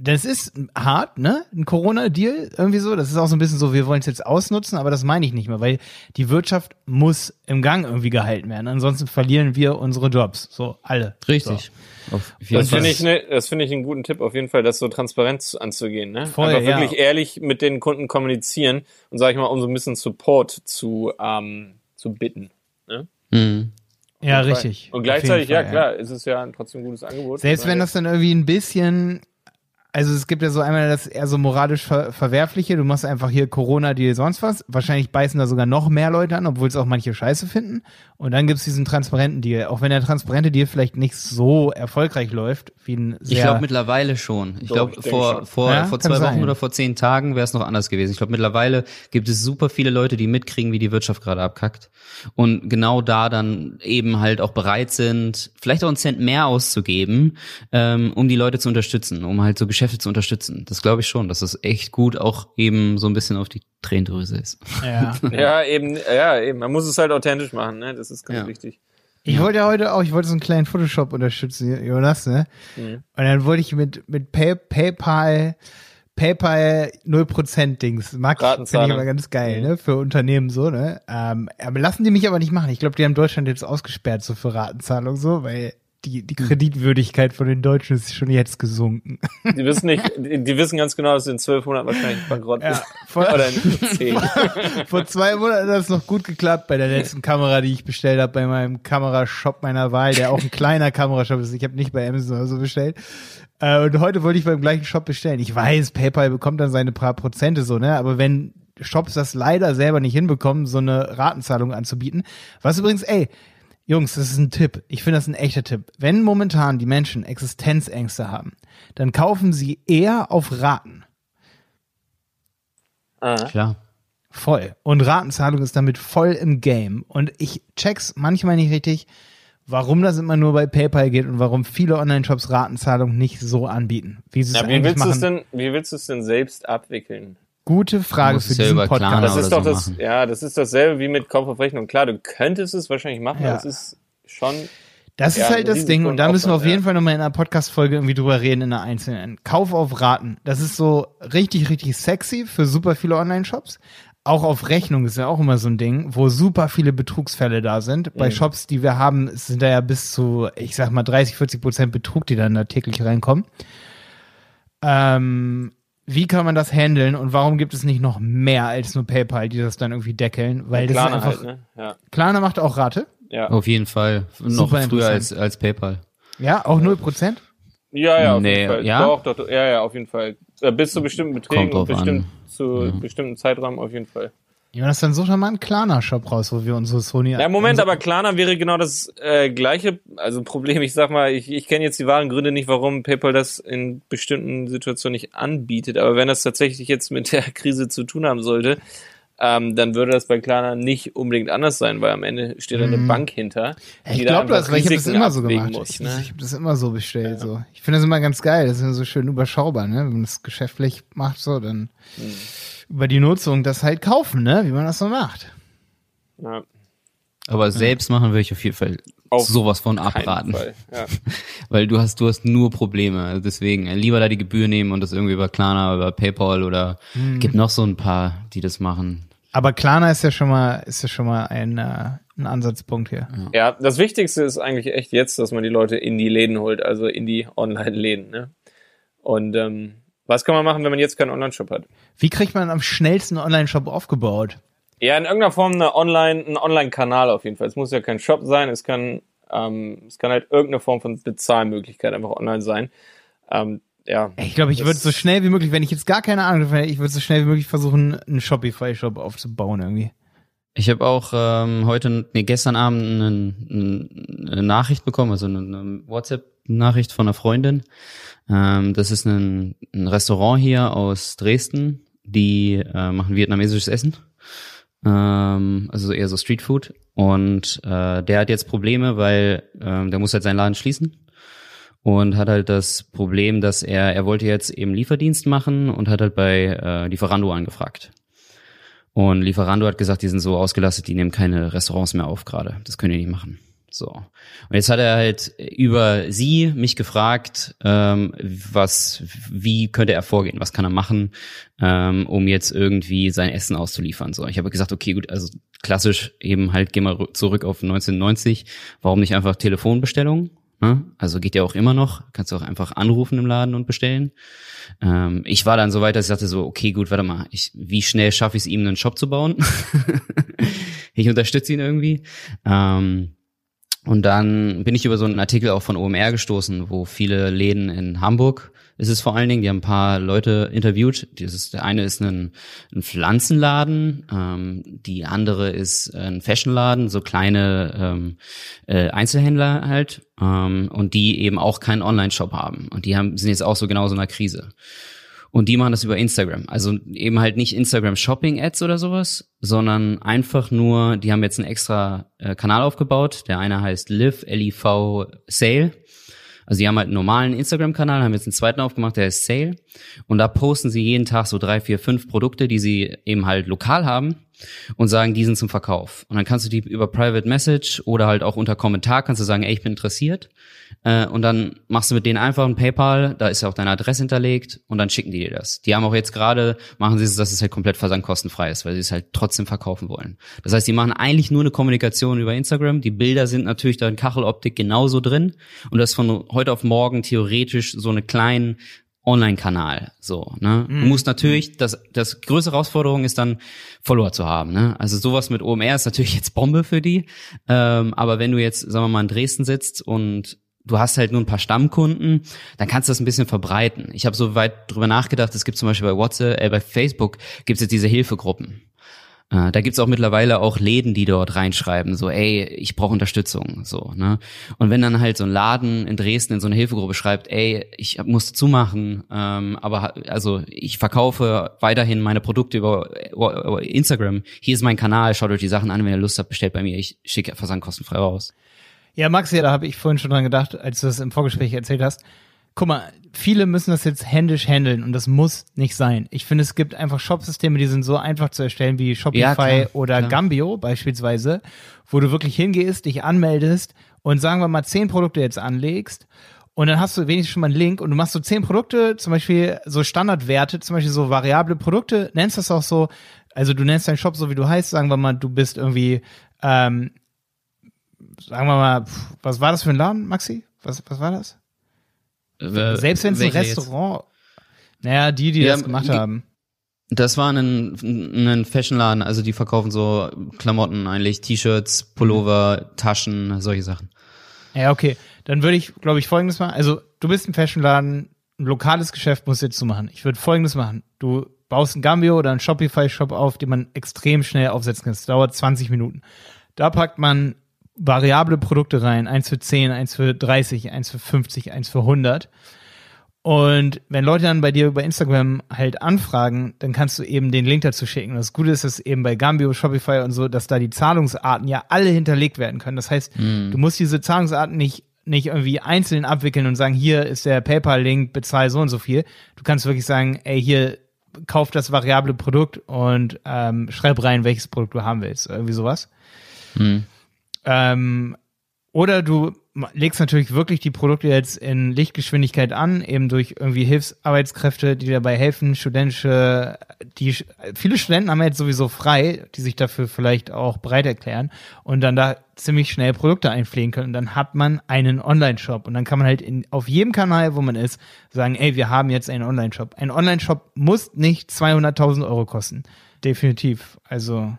das ist hart, ne? Ein Corona-Deal, irgendwie so. Das ist auch so ein bisschen so, wir wollen es jetzt ausnutzen, aber das meine ich nicht mehr, weil die Wirtschaft muss im Gang irgendwie gehalten werden. Ansonsten verlieren wir unsere Jobs. So, alle. Richtig. Auf jeden Das Fall. finde ich, ne, das finde ich einen guten Tipp auf jeden Fall, das so transparent zu- anzugehen, ne? Voll, Einfach ja. wirklich ehrlich mit den Kunden kommunizieren und sag ich mal, um so ein bisschen Support zu, ähm, zu bitten. Ne? Mhm. So. Ja, richtig. Fall. Und gleichzeitig, jeden ja Fall, klar, ist es ja ein trotzdem gutes Angebot. Selbst wenn das dann irgendwie ein bisschen, also es gibt ja so einmal das eher so moralisch ver verwerfliche, du machst einfach hier Corona-Deal sonst was. Wahrscheinlich beißen da sogar noch mehr Leute an, obwohl es auch manche scheiße finden. Und dann gibt's diesen transparenten Deal. Auch wenn der transparente Deal vielleicht nicht so erfolgreich läuft, wie ein sehr... Ich glaube mittlerweile schon. Ich glaube vor vor Ja, vor zwei sein. Wochen oder vor zehn Tagen wäre es noch anders gewesen. Ich glaube mittlerweile gibt es super viele Leute, die mitkriegen, wie die Wirtschaft gerade abkackt und genau da dann eben halt auch bereit sind, vielleicht auch einen Cent mehr auszugeben, ähm, um die Leute zu unterstützen, um halt so Geschäfte zu unterstützen. Das glaube ich schon, dass das echt gut auch eben so ein bisschen auf die Tränendrüse ist. ja. Ja, eben, ja, eben. Man muss es halt authentisch machen, ne? Das ist ganz Ja. wichtig. Ich wollte ja heute auch, ich wollte so einen kleinen Photoshop unterstützen, Jonas, ne? Mhm. Und dann wollte ich mit, mit Pay, PayPal, PayPal 0% Dings, mag ich, finde ich aber ganz geil, Mhm. ne? Für Unternehmen so, ne? Ähm, aber lassen die mich aber nicht machen. Ich glaube, die haben Deutschland jetzt ausgesperrt, so für Ratenzahlung, so, weil die, die Kreditwürdigkeit von den Deutschen ist schon jetzt gesunken. Die wissen nicht, die, die wissen ganz genau, dass in zwölf Monaten wahrscheinlich bankrott Ja, vor, Oder in zehn. vor zwei Monaten hat es noch gut geklappt bei der letzten Kamera, die ich bestellt habe, bei meinem Kamerashop meiner Wahl, der auch ein kleiner Kamerashop ist. Ich habe nicht bei Amazon oder so bestellt. Äh, und heute wollte ich beim gleichen Shop bestellen. Ich weiß, PayPal bekommt dann seine paar Prozente so, ne? Aber wenn Shops das leider selber nicht hinbekommen, so eine Ratenzahlung anzubieten, was übrigens, ey, Jungs, das ist ein Tipp. Ich finde das ein echter Tipp. Wenn momentan die Menschen Existenzängste haben, dann kaufen sie eher auf Raten. Ah. Klar. Voll. Und Ratenzahlung ist damit voll im Game. Und ich check's manchmal nicht richtig, warum das immer nur bei PayPal geht und warum viele Online-Shops Ratenzahlung nicht so anbieten. Wie sie es Ja, wie willst du es denn, wie willst du es denn selbst abwickeln? Gute Frage für es ja diesen über Podcast. Das ist doch so das, machen. ja, das ist dasselbe wie mit Kauf auf Rechnung. Klar, du könntest es wahrscheinlich machen, Ja. aber es ist schon, Das Ja, ist halt das Ding und da müssen wir auf jeden ja. Fall nochmal in einer Podcast-Folge irgendwie drüber reden, in einer einzelnen. Kauf auf Raten. Das ist so richtig, richtig sexy für super viele Online-Shops. Auch auf Rechnung ist ja auch immer so ein Ding, wo super viele Betrugsfälle da sind. Bei Mhm. Shops, die wir haben, sind da ja bis zu, ich sag mal, 30, 40 Prozent Betrug, die dann da täglich reinkommen. Ähm, wie kann man das handeln und warum gibt es nicht noch mehr als nur PayPal, die das dann irgendwie deckeln? Weil das Klarna ist einfach, halt, ne? Ja, Klarna macht auch Rate. ja. Auf jeden Fall. Noch Super früher als, als PayPal. Ja, auch 0 Prozent. Ja, ja, auf Nee, jeden Fall. ja? Doch, doch, doch, ja, ja, auf jeden Fall. Äh, bis zu bestimmten Beträgen und bestimmt an. zu bestimmten Zeitrahmen auf jeden Fall. Jonas, dann such doch mal einen Klarna-Shop raus, wo wir unsere Sony. Ja, Moment, aber Klarna wäre genau das äh, gleiche, also Problem. Ich sag mal, ich, ich kenne jetzt die wahren Gründe nicht, warum PayPal das in bestimmten Situationen nicht anbietet. Aber wenn das tatsächlich jetzt mit der Krise zu tun haben sollte, ähm, dann würde das bei Klarna nicht unbedingt anders sein, weil am Ende steht da eine Bank hinter. Ich da glaube das, weil ich habe das immer so gemacht. Muss, ich ne? ich habe das immer so bestellt. So. Ich finde das immer ganz geil. Das ist immer so schön überschaubar, ne? Wenn man das geschäftlich macht, so, dann Hm. Über die Nutzung das halt kaufen, ne? Wie man das so macht. Ja, Aber selbst machen würde ich auf jeden Fall Auf sowas von abraten. Fall. Ja. Weil du hast, du hast nur Probleme. Also deswegen äh, lieber da die Gebühr nehmen und das irgendwie über Klarna, über PayPal oder Hm. gibt noch so ein paar, die das machen. Aber Klarna ist ja schon mal, ist ja schon mal ein, äh, ein Ansatzpunkt hier. Ja, das Wichtigste ist eigentlich echt jetzt, dass man die Leute in die Läden holt, also in die Online-Läden. Ne? Und ähm, was kann man machen, wenn man jetzt keinen Online-Shop hat? Wie kriegt man am schnellsten einen Online-Shop aufgebaut? Ja, in irgendeiner Form eine Online, ein Online-Kanal auf jeden Fall. Es muss ja kein Shop sein, es kann, ähm, es kann halt irgendeine Form von Bezahlmöglichkeit einfach online sein. Ähm, ja. Ich glaube, ich würde so schnell wie möglich, wenn ich jetzt gar keine Ahnung hätte, ich würde so schnell wie möglich versuchen, einen Shopify-Shop aufzubauen irgendwie. Ich habe auch ähm, heute, nee, gestern Abend eine, eine Nachricht bekommen, also eine, eine WhatsApp-Nachricht von einer Freundin. Ähm, das ist ein, ein Restaurant hier aus Dresden, die äh, machen vietnamesisches Essen. Ähm, also eher so Streetfood. Und äh, der hat jetzt Probleme, weil ähm, der muss halt seinen Laden schließen und hat halt das Problem, dass er, er wollte jetzt eben Lieferdienst machen und hat halt bei äh, Lieferando angefragt. Und Lieferando hat gesagt, die sind so ausgelastet, die nehmen keine Restaurants mehr auf gerade. Das können die nicht machen. So. Und jetzt hat er halt über sie mich gefragt, ähm, was, wie könnte er vorgehen, was kann er machen, ähm, um jetzt irgendwie sein Essen auszuliefern. So. Ich habe gesagt, okay, gut, also klassisch eben halt, geh mal rü- zurück auf 1990. Warum nicht einfach Telefonbestellung? Ne? Also geht ja auch immer noch. Kannst du auch einfach anrufen im Laden und bestellen. Ähm, ich war dann so weit, dass ich sagte so, okay, gut, warte mal, ich, wie schnell schaffe ich es ihm, einen Shop zu bauen? ich unterstütze ihn irgendwie. Ähm, und dann bin ich über so einen Artikel auch von OMR gestoßen, wo viele Läden in Hamburg ist es vor allen Dingen, die haben ein paar Leute interviewt. Dieses, der eine ist ein, ein Pflanzenladen, ähm, die andere ist ein Fashionladen, so kleine ähm, äh, Einzelhändler halt, ähm, und die eben auch keinen Online-Shop haben. Und die haben, sind jetzt auch so genau so in einer Krise. Und die machen das über Instagram. Also eben halt nicht Instagram Shopping Ads oder sowas, sondern einfach nur, die haben jetzt einen extra äh, Kanal aufgebaut. Der eine heißt Live, L-I-V Sale. Also die haben halt einen normalen Instagram-Kanal, haben jetzt einen zweiten aufgemacht, der heißt Sale. Und da posten sie jeden Tag so drei, vier, fünf Produkte, die sie eben halt lokal haben. Und sagen, die sind zum Verkauf. Und dann kannst du die über Private Message oder halt auch unter Kommentar kannst du sagen, ey, ich bin interessiert. Äh, und dann machst du mit denen einfach ein PayPal, da ist ja auch deine Adresse hinterlegt und dann schicken die dir das. Die haben auch jetzt gerade, machen sie es, dass es halt komplett versandkostenfrei ist, weil sie es halt trotzdem verkaufen wollen. Das heißt, die machen eigentlich nur eine Kommunikation über Instagram. Die Bilder sind natürlich da in Kacheloptik genauso drin und das von heute auf morgen theoretisch so eine kleinen Online-Kanal. So, ne? Du musst natürlich, das, das größte Herausforderung ist dann, Follower zu haben. Ne? Also sowas mit OMR ist natürlich jetzt Bombe für die. Ähm, aber wenn du jetzt, sagen wir mal, in Dresden sitzt und du hast halt nur ein paar Stammkunden, dann kannst du das ein bisschen verbreiten. Ich habe so weit drüber nachgedacht, es gibt zum Beispiel bei WhatsApp, äh, bei Facebook gibt es jetzt diese Hilfegruppen. Äh, da gibt's auch mittlerweile auch Läden, die dort reinschreiben, so, ey, ich brauche Unterstützung, so, ne? Und wenn dann halt so ein Laden in Dresden in so eine Hilfegruppe schreibt, ey, ich musste zumachen, ähm, aber also ich verkaufe weiterhin meine Produkte über, über Instagram, hier ist mein Kanal, schaut euch die Sachen an, wenn ihr Lust habt, bestellt bei mir, ich schicke versandkostenfrei raus. Ja, Max, ja, da habe ich vorhin schon dran gedacht, als du das im Vorgespräch erzählt hast. Guck mal, viele müssen das jetzt händisch handeln und das muss nicht sein. Ich finde, es gibt einfach Shopsysteme, die sind so einfach zu erstellen wie Shopify Ja, klar, oder klar. Gambio beispielsweise, wo du wirklich hingehst, dich anmeldest und sagen wir mal zehn Produkte jetzt anlegst und dann hast du wenigstens schon mal einen Link und du machst so zehn Produkte, zum Beispiel so Standardwerte, zum Beispiel so variable Produkte, nennst das auch so, also du nennst deinen Shop so, wie du heißt, sagen wir mal, du bist irgendwie, ähm, sagen wir mal, was war das für ein Laden, Maxi? Was, was war das? Selbst wenn es ein Welcher jetzt? Restaurant, naja, die, die Ja, das gemacht ge- haben. Das war ein, ein Fashionladen, also die verkaufen so Klamotten eigentlich, T-Shirts, Pullover, Taschen, solche Sachen. Ja, okay. Dann würde ich, glaube ich, folgendes machen. Also, du bist ein Fashionladen, ein lokales Geschäft musst du jetzt zu machen. Ich würde folgendes machen. Du baust ein Gambio oder einen Shopify-Shop auf, den man extrem schnell aufsetzen kann. Das dauert 20 Minuten. Da packt man variable Produkte rein. Eins für 10, eins für 30, eins für 50, eins für 100. Und wenn Leute dann bei dir über Instagram halt anfragen, dann kannst du eben den Link dazu schicken. Das Gute ist, dass eben bei Gambio, Shopify und so, dass da die Zahlungsarten ja alle hinterlegt werden können. Das heißt, du musst diese Zahlungsarten nicht nicht irgendwie einzeln abwickeln und sagen, hier ist der PayPal-Link, bezahl so und so viel. Du kannst wirklich sagen, ey, hier kauf das variable Produkt und ähm, schreib rein, welches Produkt du haben willst. Irgendwie sowas. Ähm, oder du legst natürlich wirklich die Produkte jetzt in Lichtgeschwindigkeit an, eben durch irgendwie Hilfsarbeitskräfte, die dabei helfen, studentische, die viele Studenten haben jetzt sowieso frei, die sich dafür vielleicht auch bereit erklären und dann da ziemlich schnell Produkte einpflegen können. Und dann hat man einen Online-Shop und dann kann man halt in, auf jedem Kanal, wo man ist, sagen, ey, wir haben jetzt einen Online-Shop. Ein Online-Shop muss nicht 200.000 Euro kosten. Definitiv. Also,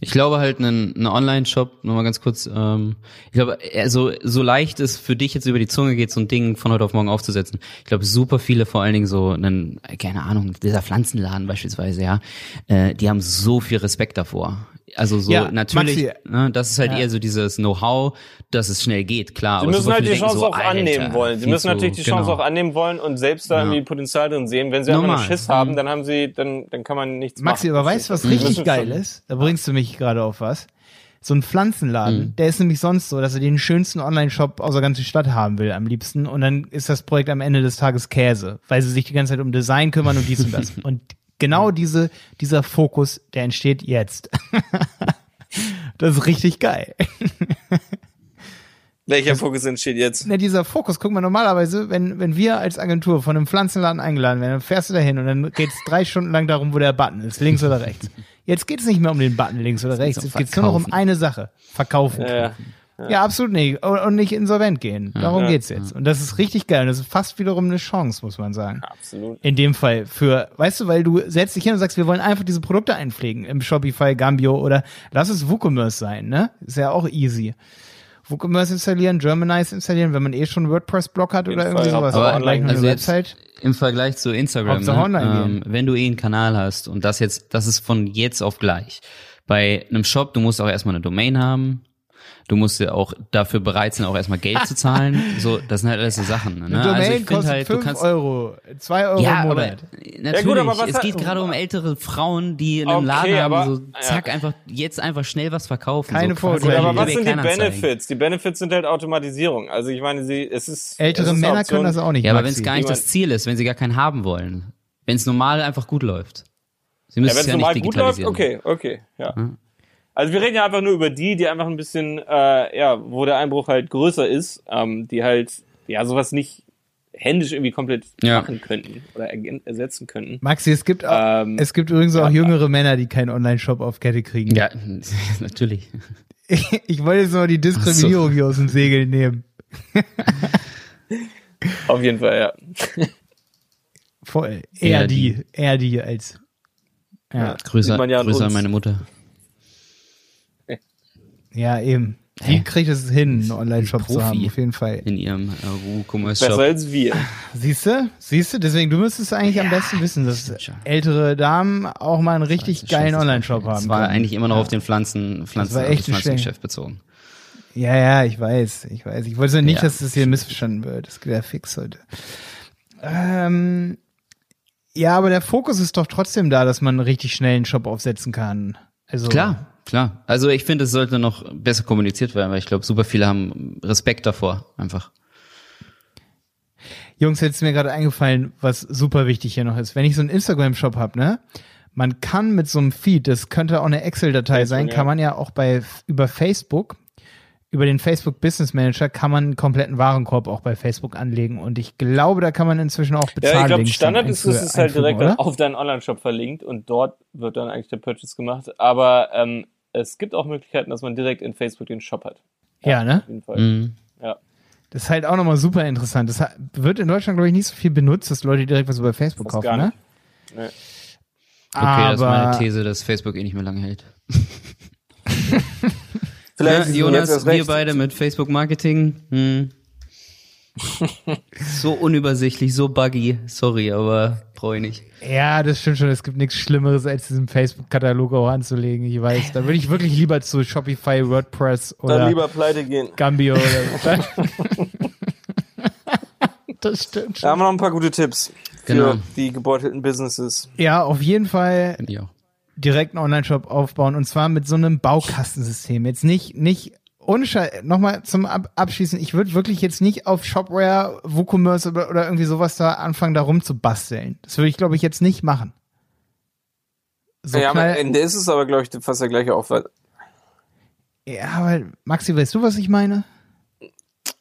Ich glaube halt, ein, ein Online-Shop, nochmal ganz kurz, ähm, ich glaube, also so leicht es für dich jetzt über die Zunge geht, so ein Ding von heute auf morgen aufzusetzen. Ich glaube, super viele, vor allen Dingen so einen, äh, keine Ahnung, dieser Pflanzenladen beispielsweise, ja, äh, die haben so viel Respekt davor. Also so Ja, natürlich, Maxi, ne, das ist halt ja. eher so dieses Know-how, dass es schnell geht, klar. Sie müssen halt die denken Chance so, auch annehmen Alter, wollen. Sie müssen natürlich die Chance genau. auch annehmen wollen und selbst da Ja. irgendwie Potenzial drin sehen. Wenn sie einfach Normal. nur Schiss haben, dann haben sie, dann, dann kann man nichts Maxi, machen. aber weißt du, was richtig geil ist? Da bringst du mich gerade auf was. So ein Pflanzenladen, der ist nämlich sonst so, dass er den schönsten Online-Shop aus der ganzen Stadt haben will am liebsten. Und dann ist das Projekt am Ende des Tages Käse, weil sie sich die ganze Zeit um Design kümmern und dies und das. Und genau diese, dieser Fokus, der entsteht jetzt. das ist richtig geil. Welcher Fokus entsteht jetzt? Na, dieser Fokus, guck mal, normalerweise, wenn, wenn wir als Agentur von einem Pflanzenladen eingeladen werden, dann fährst du dahin und dann geht's drei Stunden lang darum, wo der Button ist, links oder rechts. Jetzt geht's nicht mehr um den Button links oder rechts, jetzt geht's nur noch um eine Sache. Verkaufen. Ja. Ja, absolut nicht. Und und nicht insolvent gehen. Darum Ja. geht's jetzt. Und das ist richtig geil. Und das ist fast wiederum eine Chance, muss man sagen. Absolut. In dem Fall für, weißt du, weil du setzt dich hin und sagst, wir wollen einfach diese Produkte einpflegen im Shopify, Gambio oder lass es WooCommerce sein, ne? Ist ja auch easy. WooCommerce installieren, Germanize installieren, wenn man eh schon WordPress-Blog hat oder irgendwie sowas. Aber Aber also eine jetzt- Website. Im Vergleich zu Instagram, ne, ähm, wenn du eh einen Kanal hast und das jetzt, das ist von jetzt auf gleich. Bei einem Shop, du musst auch erstmal eine Domain haben. Du musst ja auch dafür bereit sein, auch erstmal Geld zu zahlen. So, das sind halt alles so Sachen. Ne? Eine Domain also ich finde kostet halt, du 5 kannst, Euro, 2 Euro ja, im aber Monat. natürlich. gut, aber was es hat- geht gerade um ältere Frauen, die in einem Okay, Laden haben, aber- so zack, ja. einfach jetzt einfach schnell was verkaufen. Keine so, Vorurteile. Aber was sind die. Benefits? Die Benefits sind halt Automatisierung. Also ich meine, sie, es ist Ältere es ist Männer können das auch nicht. Ja, aber wenn es gar nicht das Ziel ist, wenn sie gar keinen haben wollen, wenn es normal einfach gut läuft. Sie Ja, müssen wenn es ja, normal nicht gut läuft, digitalisieren. okay, okay, ja. Hm. Also wir reden ja einfach nur über die, die einfach ein bisschen, äh, ja, wo der Einbruch halt größer ist, ähm, die halt, ja, sowas nicht händisch irgendwie komplett Ja. machen könnten oder ersetzen könnten. Maxi, es gibt auch, Ähm, es gibt übrigens auch ja. jüngere Männer, die keinen Online-Shop auf Kette kriegen. Ja, natürlich. Ich wollte jetzt mal die Diskriminierung hier aus dem Segel nehmen. Auf jeden Fall, ja. Voll. Eher Eher die, die. eher die als. Ja, man ja uns. meine Mutter. Ja eben. Die kriegt es hin, einen Online-Shop zu haben, auf jeden Fall. In ihrem äh, WooCommerce Besser Shop. als wir. Siehst du? Siehst du? Deswegen, du müsstest eigentlich am besten wissen, dass ältere Damen auch mal einen richtig geilen Online-Shop haben. Das war können. eigentlich immer noch auf den Pflanzen, Pflanzen, war auf echt das Pflanzengeschäft bezogen. Ja, ja, ich weiß, ich weiß. Ich wollte nicht, Ja. dass das hier missverstanden wird. Das geht ja fix heute. Ähm, ja, aber der Fokus ist doch trotzdem da, dass man einen richtig schnellen Shop aufsetzen kann. Also Klar, klar. Also ich finde, es sollte noch besser kommuniziert werden, weil ich glaube, super viele haben Respekt davor, einfach. Jungs, jetzt ist mir gerade eingefallen, was super wichtig hier noch ist. Wenn ich so einen Instagram-Shop hab, ne? Man kann mit so einem Feed, das könnte auch eine Excel-Datei sein, ja. kann man ja auch bei über Facebook, über den Facebook Business Manager kann man einen kompletten Warenkorb auch bei Facebook anlegen. Und ich glaube, da kann man inzwischen auch Ja, ich bezahlen. glaube, Standard ist, ist es halt direkt oder? auf deinen Online-Shop verlinkt und dort wird dann eigentlich der Purchase gemacht. Aber ähm, es gibt auch Möglichkeiten, dass man direkt in Facebook den Shop hat. Ja, ne? Auf jeden Fall. Mhm. Ja. Das ist halt auch nochmal super interessant. Das wird in Deutschland, glaube ich, nicht so viel benutzt, dass Leute direkt was über Facebook kaufen, gar ne? Nee. Okay, Aber das ist meine These, dass Facebook eh nicht mehr lange hält. Vielleicht Ja, Jonas, wir beide mit Facebook Marketing. Hm. so unübersichtlich, so buggy. Sorry, aber nicht. Ja, das stimmt schon. Es gibt nichts Schlimmeres, als diesen Facebook-Katalog auch anzulegen. Ich weiß. Da würde ich wirklich lieber zu Shopify, WordPress Dann oder lieber pleite gehen. Gambio oder Das stimmt Da schon. haben wir noch ein paar gute Tipps für Genau. die gebeutelten Businesses. Ja, auf jeden Fall Finde ich auch. direkt einen Online-Shop aufbauen und zwar mit so einem Baukastensystem. Jetzt nicht, nicht, ohne nochmal zum Ab Abschließen, ich würde wirklich jetzt nicht auf Shopware, WooCommerce oder, oder irgendwie sowas da anfangen, da rumzubasteln. Das würde ich, glaube ich, jetzt nicht machen. So ja, am Ende ist es aber, glaube ich, fast der gleiche Aufwand. ja, aber Maxi, weißt du, was ich meine?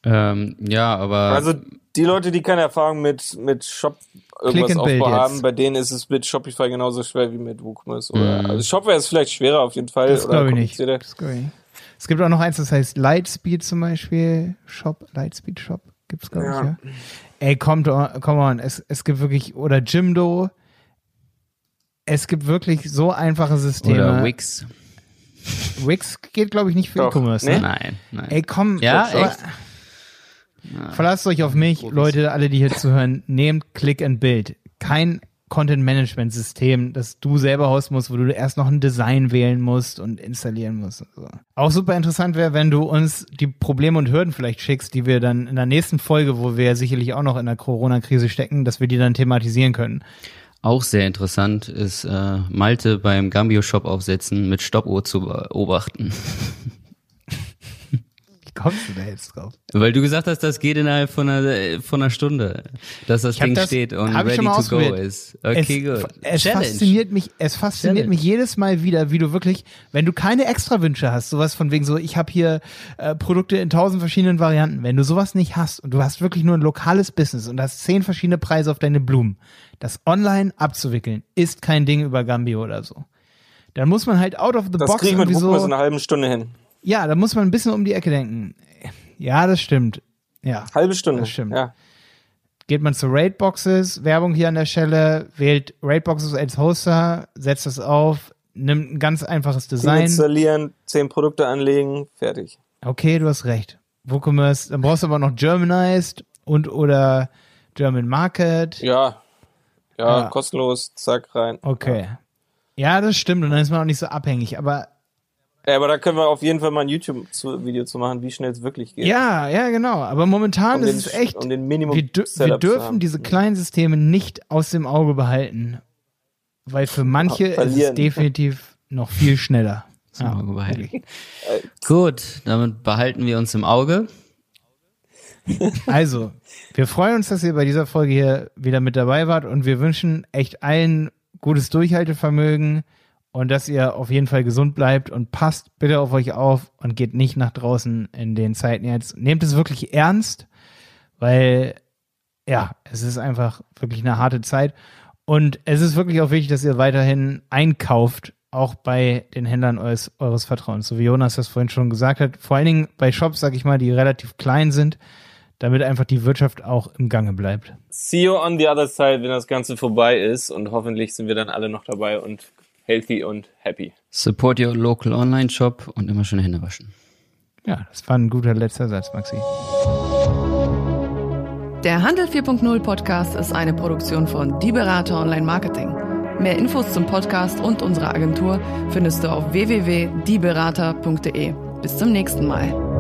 Ähm, ja, aber Also die Leute, die keine Erfahrung mit, mit Shop irgendwas Aufbau jetzt. haben, bei denen ist es mit Shopify genauso schwer wie mit WooCommerce. Oder, Mhm. also Shopware ist vielleicht schwerer auf jeden Fall. Das glaube ich nicht. komplizierter. Das glaube ich nicht. Es gibt auch noch eins, das heißt Lightspeed zum Beispiel. Shop, Lightspeed Shop gibt's glaube ich, Ja. ja. Ey, kommt, on- come on, es, es gibt wirklich, oder Jimdo. Es gibt wirklich so einfache Systeme. oder Wix. Wix geht, glaube ich, nicht für. E-Commerce. Ne? Nein, nein. Ey, komm. Ja, aber- echt? Verlasst euch auf mich. Leute, alle, die hier zuhören. Nehmt Click and Build. Kein Content-Management-System, das du selber hosten musst, wo du erst noch ein Design wählen musst und installieren musst. und So. Auch super interessant wäre, wenn du uns die Probleme und Hürden vielleicht schickst, die wir dann in der nächsten Folge, wo wir ja sicherlich auch noch in der Corona-Krise stecken, dass wir die dann thematisieren können. Auch sehr interessant ist äh, Malte beim Gambio Shop aufsetzen mit Stoppuhr zu beobachten. Kommst du da jetzt drauf? Weil du gesagt hast, das geht innerhalb von einer, von einer Stunde, dass das Ding das- steht und ready to go ist. Okay, es, gut. Es fasziniert mich, es fasziniert Challenge. mich jedes Mal wieder, wie du wirklich, wenn du keine extra Wünsche hast, sowas von wegen so, ich habe hier äh, Produkte in tausend verschiedenen Varianten, wenn du sowas nicht hast und du hast wirklich nur ein lokales Business und hast zehn verschiedene Preise auf deine Blumen, das online abzuwickeln, ist kein Ding über Gambio oder so. Dann muss man halt out of the Das box kriege ich mit irgendwie WooCommerce so, in einer halben Stunde hin. Ja, da muss man ein bisschen um die Ecke denken. Ja, das stimmt. Ja. Halbe Stunde. Das stimmt. Ja. geht man zu Raidboxes, Werbung hier an der Stelle, wählt Raidboxes als Hoster, setzt das auf, nimmt ein ganz einfaches Design. installieren, zehn Produkte anlegen, fertig. Okay, du hast recht. WooCommerce, dann brauchst du aber noch Germanized und oder German Market. Ja. Ja, Ja. kostenlos, zack, rein. Okay. Ja, das stimmt und dann ist man auch nicht so abhängig, aber Ja, aber da können wir auf jeden Fall mal ein YouTube-Video zu machen, wie schnell es wirklich geht. ja, ja, genau. Aber momentan um ist den, es echt, um den Minimum wir, wir dürfen diese kleinen Systeme nicht aus dem Auge behalten, weil für manche ist es definitiv noch viel schneller. Im Auge behalten. Gut, damit behalten wir uns im Auge. Also, wir freuen uns, dass ihr bei dieser Folge hier wieder mit dabei wart und wir wünschen echt allen gutes Durchhaltevermögen und dass ihr auf jeden Fall gesund bleibt und passt bitte auf euch auf und geht nicht nach draußen in den Zeiten jetzt. Nehmt es wirklich ernst, weil ja, es ist einfach wirklich eine harte Zeit und es ist wirklich auch wichtig, dass ihr weiterhin einkauft, auch bei den Händlern eures, eures Vertrauens, so wie Jonas das vorhin schon gesagt hat. Vor allen Dingen bei Shops, sag ich mal, die relativ klein sind, damit einfach die Wirtschaft auch im Gange bleibt. See you on the other side, wenn das Ganze vorbei ist und hoffentlich sind wir dann alle noch dabei und healthy und happy. Support your local online shop und immer schön Hände waschen. Ja, das war ein guter letzter Satz, Maxi. Der Handel 4.0 Podcast ist eine Produktion von Die Berater Online Marketing. Mehr Infos zum Podcast und unserer Agentur findest du auf www.dieberater.de. Bis zum nächsten Mal.